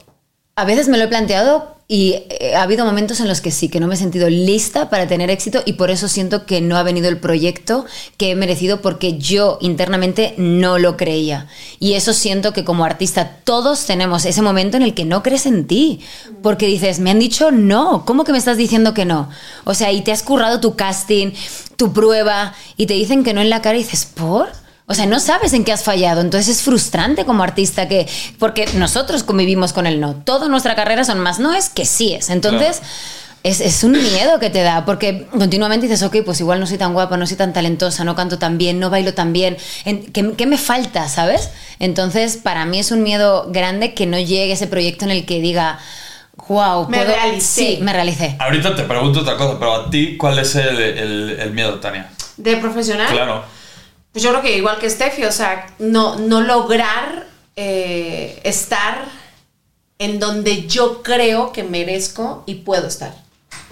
A veces me lo he planteado y eh, ha habido momentos en los que sí, que no me he sentido lista para tener éxito y por eso siento que no ha venido el proyecto que he merecido porque yo internamente no lo creía. Y eso siento que como artista todos tenemos ese momento en el que no crees en ti, porque dices, me han dicho no, ¿cómo que me estás diciendo que no? O sea, y te has currado tu casting, tu prueba y te dicen que no en la cara y dices, ¿por? O sea, no sabes en qué has fallado. Entonces es frustrante como artista que. Porque nosotros convivimos con el no. Toda nuestra carrera son más noes que síes. Entonces. Es, es un miedo que te da, porque continuamente dices, ok, pues igual no soy tan guapa, no soy tan talentosa, no canto tan bien, no bailo tan bien, En- ¿qué, qué me falta, sabes? Entonces, para mí es un miedo grande que no llegue ese proyecto en el que diga, wow, Me realicé. Sí, me realicé. Ahorita te pregunto otra cosa, pero a ti, ¿cuál es el, el- el miedo, Tania? ¿De profesional? Claro. Pues yo creo que igual que Steffi, o sea, no, no lograr eh, estar en donde yo creo que merezco y puedo estar.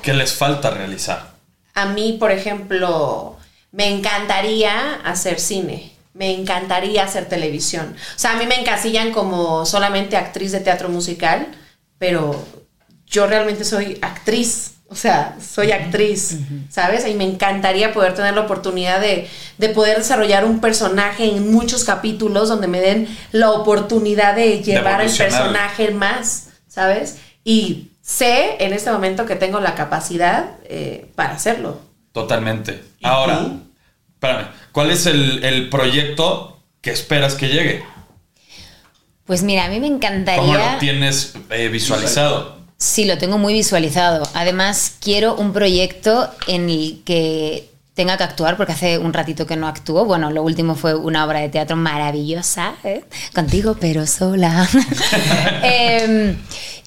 ¿Qué les falta realizar? A mí, por ejemplo, me encantaría hacer cine. Me encantaría hacer televisión. O sea, a mí me encasillan como solamente actriz de teatro musical, pero yo realmente soy actriz. O sea, soy actriz, ¿sabes? Y me encantaría poder tener la oportunidad de, de poder desarrollar un personaje en muchos capítulos donde me den la oportunidad de llevar el personaje más, ¿sabes? Y sé en este momento que tengo la capacidad eh, para hacerlo. Totalmente. Ahora, espérame, ¿cuál es el, el proyecto que esperas que llegue? Pues mira, a mí me ¿Cómo encantaría. lo tienes eh, visualizado? Sí, lo tengo muy visualizado. Además, quiero un proyecto en el que tenga que actuar, porque hace un ratito que no actúo. Bueno, lo último fue una obra de teatro maravillosa, ¿eh? contigo, pero sola. (laughs) Em,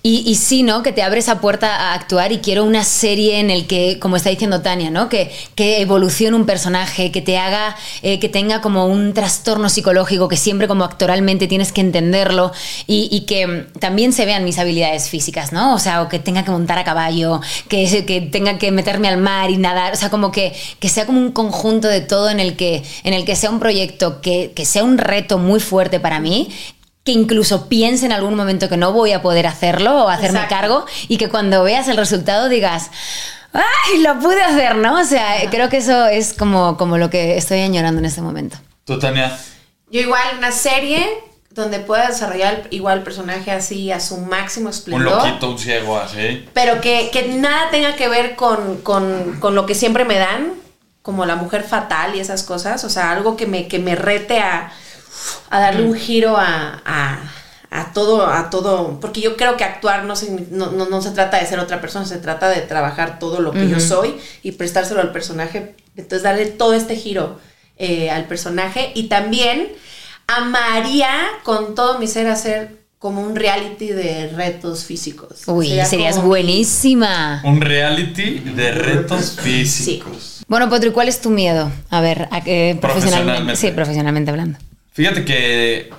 y, y sí, ¿no? Que te abre esa puerta a actuar y quiero una serie en el que, como está diciendo Tania, ¿no? Que, que evolucione un personaje, que te haga, eh, que tenga como un trastorno psicológico, que siempre como actoralmente tienes que entenderlo y, y que también se vean mis habilidades físicas, ¿no? O sea, o que tenga que montar a caballo, que, que tenga que meterme al mar y nadar, o sea, como que, que sea como un conjunto de todo en el que, en el que sea un proyecto que, que sea un reto muy fuerte para mí que incluso piense en algún momento que no voy a poder hacerlo o hacerme Exacto. cargo y que cuando veas el resultado digas, ¡ay, lo pude hacer! ¿no? O sea, creo que eso es como, como lo que estoy añorando en este momento. Tú, Tania. Yo igual una serie donde pueda desarrollar igual el personaje así a su máximo Un esplendor. loquito, un ciego, así. Pero que, que nada tenga que ver con, con- con lo que siempre me dan, como la mujer fatal y esas cosas. O sea, algo que me, que me rete a, a darle un giro a, a- a todo, a todo. Porque yo creo que actuar no, signi- no, no- no se trata de ser otra persona, se trata de trabajar todo lo que yo soy y prestárselo al personaje. Entonces, darle todo este giro eh, al personaje. Y también amaría con todo mi ser hacer como un reality de retos físicos. Uy, Sería serías buenísima. Un reality de retos físicos. Bueno, Potro, ¿y cuál es tu miedo? A ver, a- eh, profesionalmente. Profesionalmente. Sí, profesionalmente hablando. Fíjate que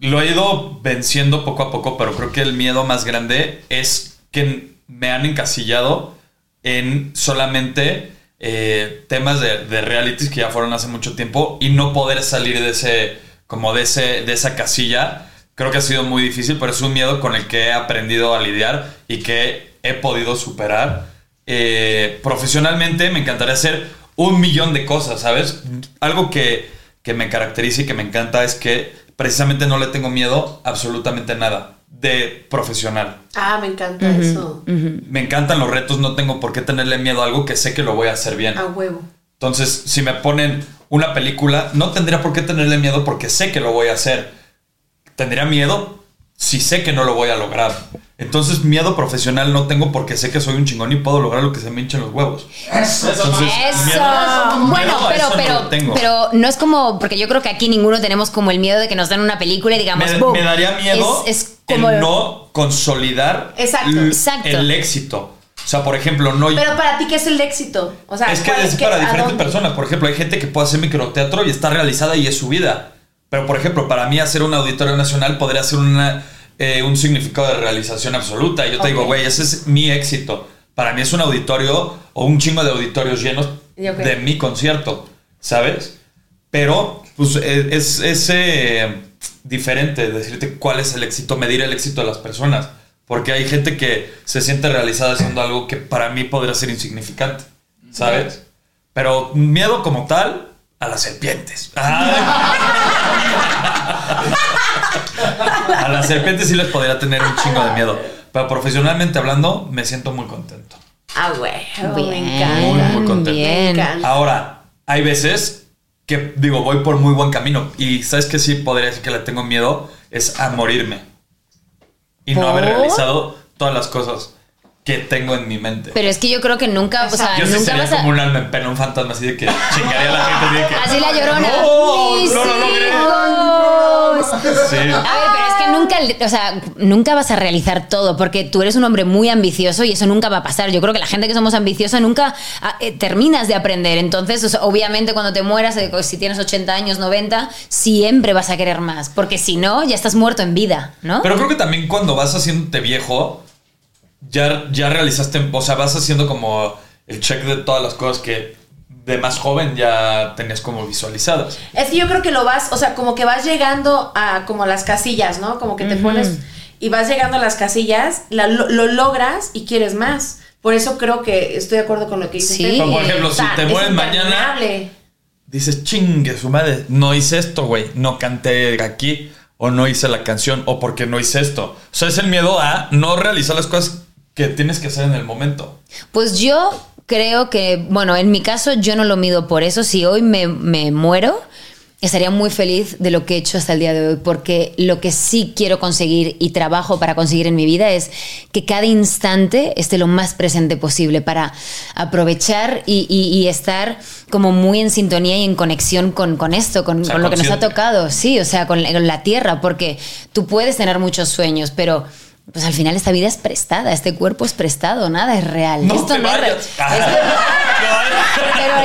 lo he ido venciendo poco a poco, pero creo que el miedo más grande es que me han encasillado en solamente eh, temas de, de realities que ya fueron hace mucho tiempo y no poder salir de ese, como de ese, de esa casilla. Creo que ha sido muy difícil, pero es un miedo con el que he aprendido a lidiar y que he podido superar. Eh, profesionalmente me encantaría hacer un millón de cosas, ¿sabes? Algo que, que me caracteriza y que me encanta es que precisamente no le tengo miedo absolutamente nada de profesional. Ah, me encanta eso. Me encantan los retos, no tengo por qué tenerle miedo a algo que sé que lo voy a hacer bien. A huevo. Entonces, si me ponen una película, no tendría por qué tenerle miedo porque sé que lo voy a hacer. Tendría miedo si sé que no lo voy a lograr. Entonces, miedo profesional no tengo porque sé que soy un chingón y puedo lograr lo que se me hinchen los huevos. Entonces, Eso. miedo- bueno, miedo a pero, eso no pero, lo tengo. pero no es como, porque yo creo que aquí ninguno tenemos como el miedo de que nos den una película y digamos, me, "Boom". me daría miedo Es, es como. el no consolidar Exacto. Exacto. el éxito. O sea, por ejemplo, no... Pero para ti, ¿qué es el éxito? O sea, es que ¿cuál- es para diferentes personas. Por ejemplo, hay gente que puede hacer microteatro y está realizada y es su vida. Pero, por ejemplo, para mí hacer un auditorio nacional podría ser una, eh, un significado de realización absoluta. Y yo te digo, güey, ese es mi éxito. Para mí es un auditorio o un chingo de auditorios llenos Y ok. de mi concierto, ¿sabes? Pero, pues, eh, es, es eh, diferente decirte cuál es el éxito, medir el éxito de las personas. Porque hay gente que se siente realizada haciendo algo que para mí podría ser insignificante, ¿sabes? Pero miedo como tal a las serpientes. a las serpientes sí les podría tener un chingo de miedo. Pero profesionalmente hablando, me siento muy contento. Ah, güey. Me encanta. Muy, muy contento. bien. Me encanta. Ahora, hay veces que digo, voy por muy buen camino. Y sabes que sí podría decir que le tengo miedo es a morirme. Y no haber realizado todas las cosas que tengo en mi mente. Pero es que yo creo que nunca, o sea, Yo sí nunca sería vas a. como un alma en pena, un fantasma así de que chingaría a la gente. así de que, Así la llorona. ¡No! Mis ¡No lo logré! hijos. Sí. A ver, pero es que nunca, o sea, nunca vas a realizar todo porque tú eres un hombre muy ambicioso y eso nunca va a pasar. Yo creo que la gente que somos ambiciosa nunca ah, eh, terminas de aprender. Entonces, o sea, obviamente cuando te mueras, eh, si tienes 80 años, 90, siempre vas a querer más, porque si no, ya estás muerto en vida, ¿no? Pero creo que también cuando vas haciéndote viejo, ya, ya realizaste, o sea, vas haciendo como el check de todas las cosas que de más joven ya tenías como visualizadas. Es que yo creo que lo vas, o sea, como que vas llegando a como las casillas, ¿no? Como que te pones y vas llegando a las casillas, la- lo, lo logras y quieres más. Por eso creo que estoy de acuerdo con lo que dices. Sí. Pero, por ejemplo, si te es mueres mañana, dices, chingue su madre, no hice esto, güey, no canté aquí, o no hice la canción, o porque no hice esto. O sea, es el miedo a no realizar las cosas que tienes que hacer en el momento. Pues yo creo que, bueno, en mi caso yo no lo mido por eso. Si hoy me, me muero, estaría muy feliz de lo que he hecho hasta el día de hoy, porque lo que sí quiero conseguir y trabajo para conseguir en mi vida es que cada instante esté lo más presente posible para aprovechar y, y- y estar como muy en sintonía y en conexión con, con esto, con, O sea, con lo que nos ha tocado, sí, o sea, con, con la tierra, porque tú puedes tener muchos sueños, pero... Pues al final esta vida es prestada, este cuerpo es prestado, nada es real. No esto te no es real. Es. Pero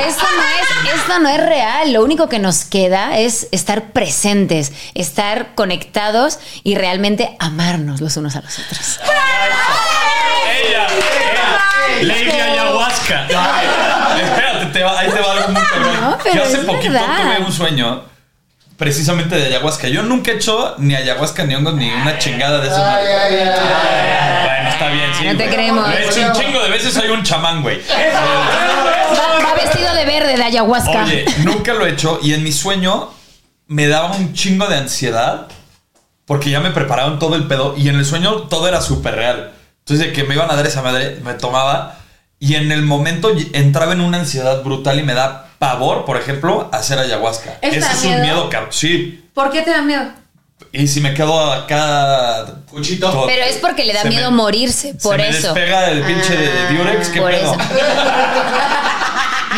esto no, es, esto no es real. Lo único que nos queda es estar presentes, estar conectados y realmente amarnos los unos a los otros. Ella, ella, Lady Ayahuasca. Espérate, te va- ahí te va algo muy cabrón. Yo hace poquito tuve un sueño precisamente de ayahuasca. Yo nunca he hecho ni ayahuasca ni hongos ni una chingada de esas. Bueno, está bien, sí. No te creemos. Lo he hecho un chingo de veces, soy un chamán, güey. (laughs) Va, va vestido de verde de ayahuasca. Oye, nunca lo he hecho y en mi sueño me daba un chingo de ansiedad porque ya me preparaban todo el pedo y en el sueño todo era súper real. Entonces, de que me iban a dar esa madre, me tomaba y en el momento entraba en una ansiedad brutal y me da pavor, por ejemplo, hacer ayahuasca. ¿Eso te Ese da es un miedo? miedo, cabrón. Sí. ¿Por qué te da miedo? Y si me quedo acá. Cuchito. Pero es porque le da miedo me- morirse, por se me eso. despega el pinche de Ah, Durex, ¿qué pedo? (laughs)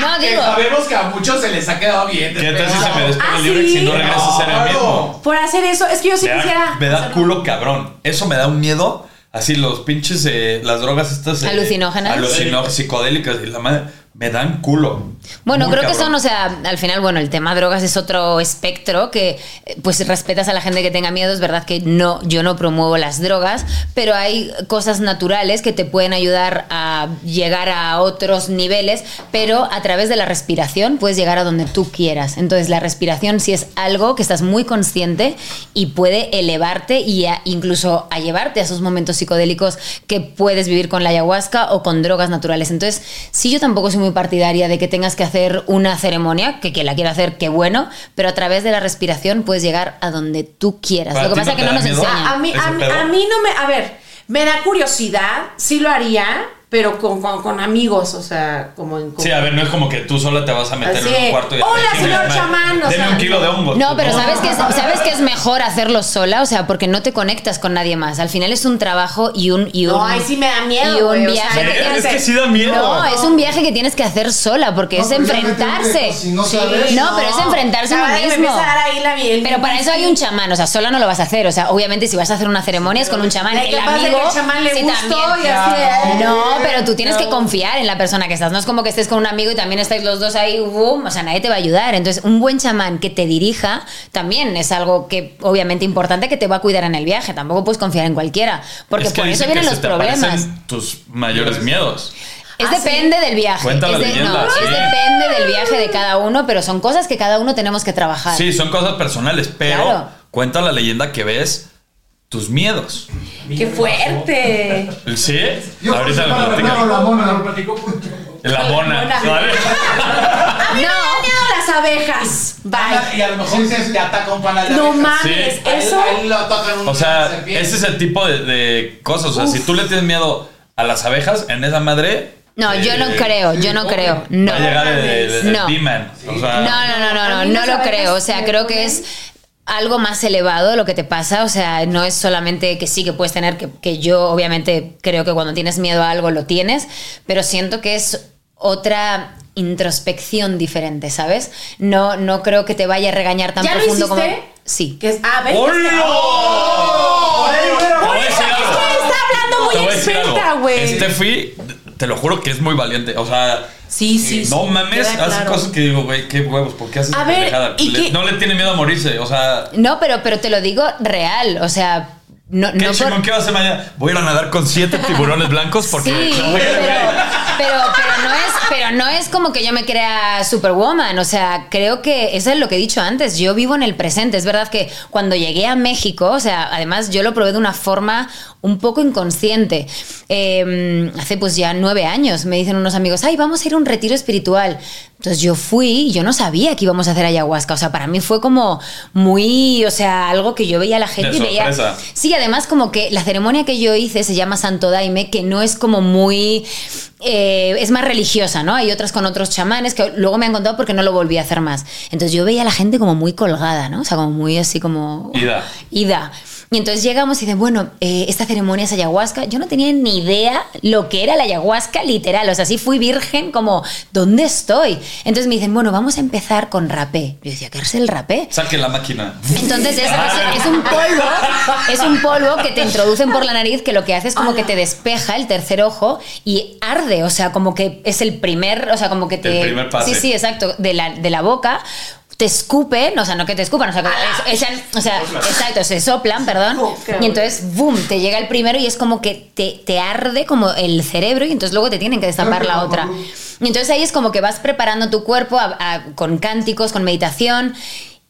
No, Que digo, sabemos que a muchos se les ha quedado bien. ¿Qué tal si se me despega Ah, el Durex y no ¿sí? regresa a ser el mismo? Por hacer eso, es que yo sí Me da- quisiera. Me da culo cabrón. Eso me da un miedo. Así los pinches, eh, las drogas estas. eh, Alucinógenas. alucino- psicodélicas y la madre. Me dan culo. Bueno, Muy creo que son, o sea, al final, bueno, el tema drogas es otro espectro que, eh, pues, respetas a la gente que tenga miedo. Es verdad que no, yo no promuevo las drogas, pero hay cosas naturales que te pueden ayudar a llegar a otros niveles, pero a través de la respiración puedes llegar a donde tú quieras. Entonces, la respiración sí es algo que estás muy consciente y puede elevarte y a- incluso a llevarte a esos momentos psicodélicos que puedes vivir con la ayahuasca o con drogas naturales. Entonces, sí, yo tampoco soy muy partidaria de que tengas que hacer una ceremonia, que quien la quiera hacer, qué bueno, pero a través de la respiración puedes llegar a donde tú quieras. ¿Para Lo que pasa no es que no nos miedo? enseñan. A mí, ¿Ese a, mí- a mí no me. A ver, me da curiosidad, sí lo haría, pero con, con, con amigos, o sea, como en. Sí, a ver, no es como que tú sola te vas a meter Así en un cuarto y Hola, señor chamán, o sea, un kilo de hongos. No, pero pues, ¿sabes que, es, ¿sabes que es mejor hacerlo sola? O sea, porque no te conectas con nadie más. Al final es un trabajo y un... Y No, un ahí sí me da miedo, Y un o viaje sea, que Es- tienes es que sí da miedo. No, es un viaje que tienes que hacer sola porque es enfrentarse. Si no sabes. No, pero es enfrentarse a uno mismo. a dar ahí la miel. Pero para eso hay un chamán, o sea, sola no lo vas a hacer. O sea, obviamente si vas a hacer una ceremonia es con un chamán. El amigo, el chamán le gustó y así es. No, pero tú tienes que confiar en la persona que estás. No es como que estés con un amigo y también estáis los dos ahí, boom, o sea, nadie te va a ayudar. Entonces, un buen chamán que te dirija también es algo que obviamente importante que te va a cuidar en el viaje. Tampoco puedes confiar en cualquiera, porque es que por eso dicen que vienen los se te problemas. tus mayores miedos. Es Ah, depende del viaje. Cuenta la es, de- leyenda, no, sí. es depende del viaje de cada uno, pero son cosas que cada uno tenemos que trabajar. Sí, son cosas personales, pero Claro. cuenta la leyenda que ves tus miedos. ¡Qué fuerte! (laughs) ¿Sí? Yo Ahorita lo para platicas. la mona. La mona, Mona. ¿sabes? (laughs) A mí me dan miedo las abejas. Bye. Y a lo mejor se te ataca un panal de No abejas. mames, Sí. eso. Lo tocan un- O sea, ese es el tipo de, de cosas. O sea, si tú le tienes miedo a las abejas, en esa madre. No, yo no eh, creo, yo no creo. No. Va a llegar el, el- el No. Demon. O sea, No, no, no, no, A no, mí no las lo abejas creo. O sea, me creo que ponen- es algo más elevado lo que te pasa. O sea, no es solamente que sí que puedes tener, que, que yo obviamente creo que cuando tienes miedo a algo lo tienes, pero siento que es otra introspección diferente, ¿sabes? No, no creo que te vaya a regañar tan ¿Ya lo profundo como. hiciste? Sí. Que es, ah. ¡Hola! Te voy a decir algo. Está hablando muy experta, güey. Steffi, te lo juro que es muy valiente. O sea, Sí, sí, no sí, mames, hace claro. cosas que digo, güey, qué huevos, ¿por qué haces A ver, pendejada? ¿y Le- qué- No le tiene miedo a morirse, o sea. No, pero, pero te lo digo real. O sea, no, ¿Qué no por- chingón que va a hacer mañana? Voy a ir a nadar con siete tiburones blancos porque. Sí, No voy a- pero, pero, pero no es, pero no es como que yo me crea superwoman, o sea, creo que eso es lo que he dicho antes, yo vivo en el presente, es verdad que cuando llegué a México, o sea, además yo lo probé de una forma un poco inconsciente. Eh, hace pues ya nueve años me dicen unos amigos, ay, vamos a ir a un retiro espiritual. Entonces yo fui y yo no sabía que íbamos a hacer ayahuasca, o sea, para mí fue como muy, o sea, algo que yo veía a la gente De y veía... Sí, además como que la ceremonia que yo hice se llama Santo Daime, que no es como muy... eh, es más religiosa, ¿no? Hay otras con otros chamanes que luego me han contado porque no lo volví a hacer más. Entonces yo veía a la gente como muy colgada, ¿no? O sea, como muy así como... Ida. Ida. Y entonces llegamos y dicen, bueno, eh, esta ceremonia es ayahuasca. Yo no tenía ni idea lo que era la ayahuasca literal. O sea, sí fui virgen como, ¿dónde estoy? Entonces me dicen, bueno, vamos a empezar con rapé. Yo decía, ¿qué es el rapé? Saque la máquina. Entonces es, es- es un polvo, es un polvo que te introducen por la nariz que lo que hace es como que te despeja el tercer ojo y arde, o sea, como que es el primer, o sea, como que te... El primer pase. Sí, sí, exacto, de la, de la boca. Te escupen, o sea, no que te escupan, o sea, es- o sea, exacto, se soplan, perdón, y entonces, boom, te llega el primero y es como que te, te arde como el cerebro y entonces luego te tienen que destapar la otra. Y entonces ahí es como que vas preparando tu cuerpo a- a- con cánticos, con meditación.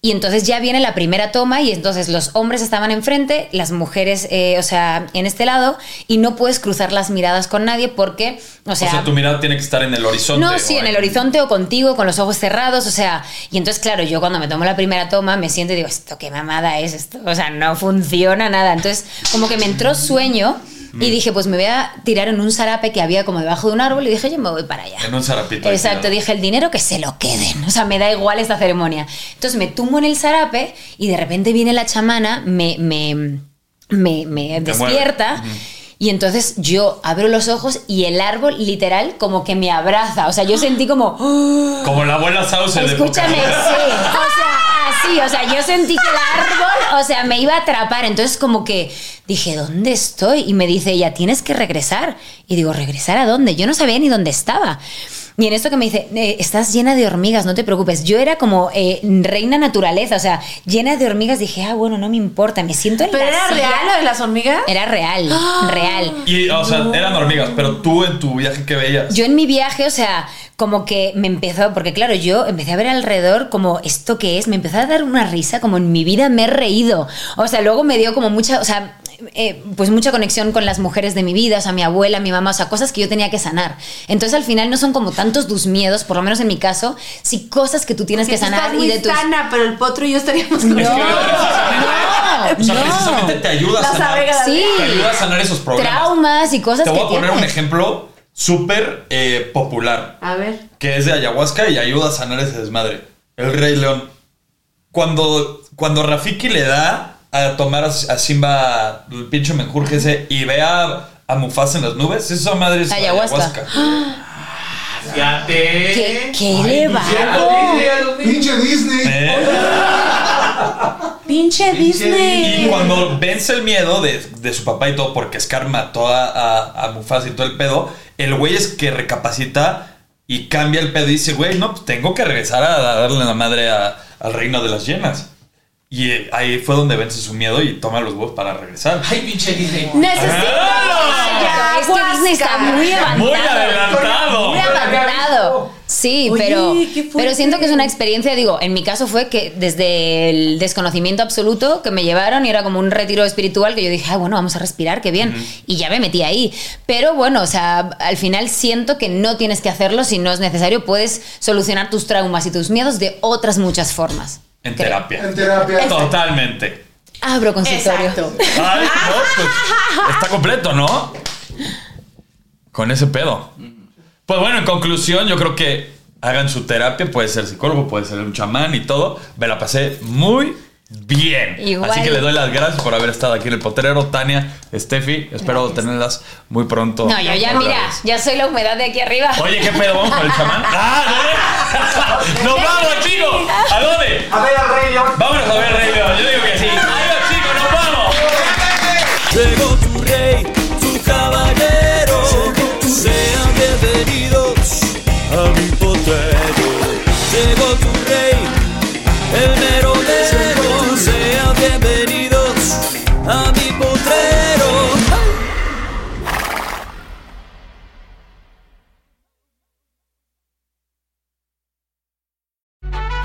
Y entonces ya viene la primera toma y entonces los hombres estaban enfrente, las mujeres, eh, o sea, en este lado, y no puedes cruzar las miradas con nadie porque, o sea... o sea, tu mirada tiene que estar en el horizonte. No, sí, en el horizonte o contigo, con los ojos cerrados, o sea, y entonces, claro, yo cuando me tomo la primera toma me siento y digo, esto qué mamada es esto, o sea, no funciona nada. Entonces, como que me entró sueño y dije, pues me voy a tirar en un zarape que había como debajo de un árbol y dije, yo me voy para allá. En un zarapito. Exacto, dije el dinero que se lo queden, o sea, me da igual esta ceremonia. Entonces me tumbo en el zarape y de repente viene la chamana, me, me, me, me despierta. Y entonces yo abro los ojos y el árbol literal como que me abraza. O sea, yo sentí como... ¡oh! Como la abuela Sauce de Escúchame, sí. O sea, así, o sea, yo sentí que el árbol, o sea, me iba a atrapar. Entonces, como que dije, ¿dónde estoy? Y me dice ella, tienes que regresar. Y digo, ¿regresar a dónde? Yo no sabía ni dónde estaba. Y en esto que me dice, "Eh, estás llena de hormigas, no te preocupes. Yo era como eh, reina naturaleza, o sea, llena de hormigas. Dije, ah, bueno, no me importa, me siento en ¿Pero la era silla". real lo de las hormigas? Era real, (gasps) real. Y, o sea, eran hormigas, pero tú en tu viaje que veías. Yo en mi viaje, o sea, como que me empezó, porque claro, yo empecé a ver alrededor como esto que es, me empezó a dar una risa, como en mi vida me he reído. O sea, luego me dio como mucha, o sea, eh, pues mucha conexión con las mujeres de mi vida, o sea, mi abuela, mi mamá, o sea, cosas que yo tenía que sanar. Entonces al final no son como tantos tus miedos, por lo menos en mi caso, sí cosas que tú tienes que Tú estás sanar muy y de tus... sana, pero el potro y yo estaríamos No, con O sea, no. precisamente te ayuda a Las sanar. Sí. Te ayuda a sanar esos problemas. Traumas y cosas Te voy que a poner un ejemplo súper eh, popular. A ver. que es de ayahuasca y ayuda a sanar ese desmadre. El Rey León. Cuando, cuando Rafiki le da a tomar a, a Simba el pinche menjurje ese y ve a, a Mufasa en las nubes, esa madre es Ayahuasca. Fíjate. ¿Qué, qué Ay, elevado? Pinche Disney. ¿Eh? Pinche Y Disney. cuando vence el miedo de, de su papá y todo, porque Scar mató a, a, a Mufasa y todo el pedo, el güey es que recapacita y cambia el pedo y dice, güey, no, pues tengo que regresar a darle la madre a- al reino de las llenas. Y eh, ahí fue donde vence su miedo y toma los huevos para regresar. Ay, pinche Disney. Necesito Ah, es que Disney está muy avanzado. Muy adelantado. Muy avanzado. Sí, Oye, pero, pero siento que es una experiencia, digo, en mi caso fue que desde el desconocimiento absoluto que me llevaron y era como un retiro espiritual que yo dije, ah, bueno, vamos a respirar, qué bien. Y ya me metí ahí. Pero bueno, o sea, al final siento que no tienes que hacerlo si no es necesario. Puedes solucionar tus traumas y tus miedos de otras muchas formas. En Creo. terapia. En terapia. Totalmente. Abro consultorio. Exacto. Ay, no, pues, está completo, ¿no? Con ese pedo. Pues bueno, en conclusión, yo creo que hagan su terapia. Puede ser psicólogo, puede ser un chamán y todo. Me la pasé muy bien. Igual. Así que le doy las gracias por haber estado aquí en el potrero. Tania, Steffi, espero tenerlas muy pronto. No, yo ya, mira, vez. ya soy la humedad de aquí arriba. Oye, ¿qué pedo? ¿Vamos con el chamán? (laughs) ¡Ah, no! (laughs) ¡Nos vamos, chicos! ¿A dónde? A ver al Rey León. Vámonos a ver, Rey León. Yo digo que sí. ¡Adiós, chicos! ¡Nos vamos! Llegó tu rey, tu caballero. Sean bienvenidos a mi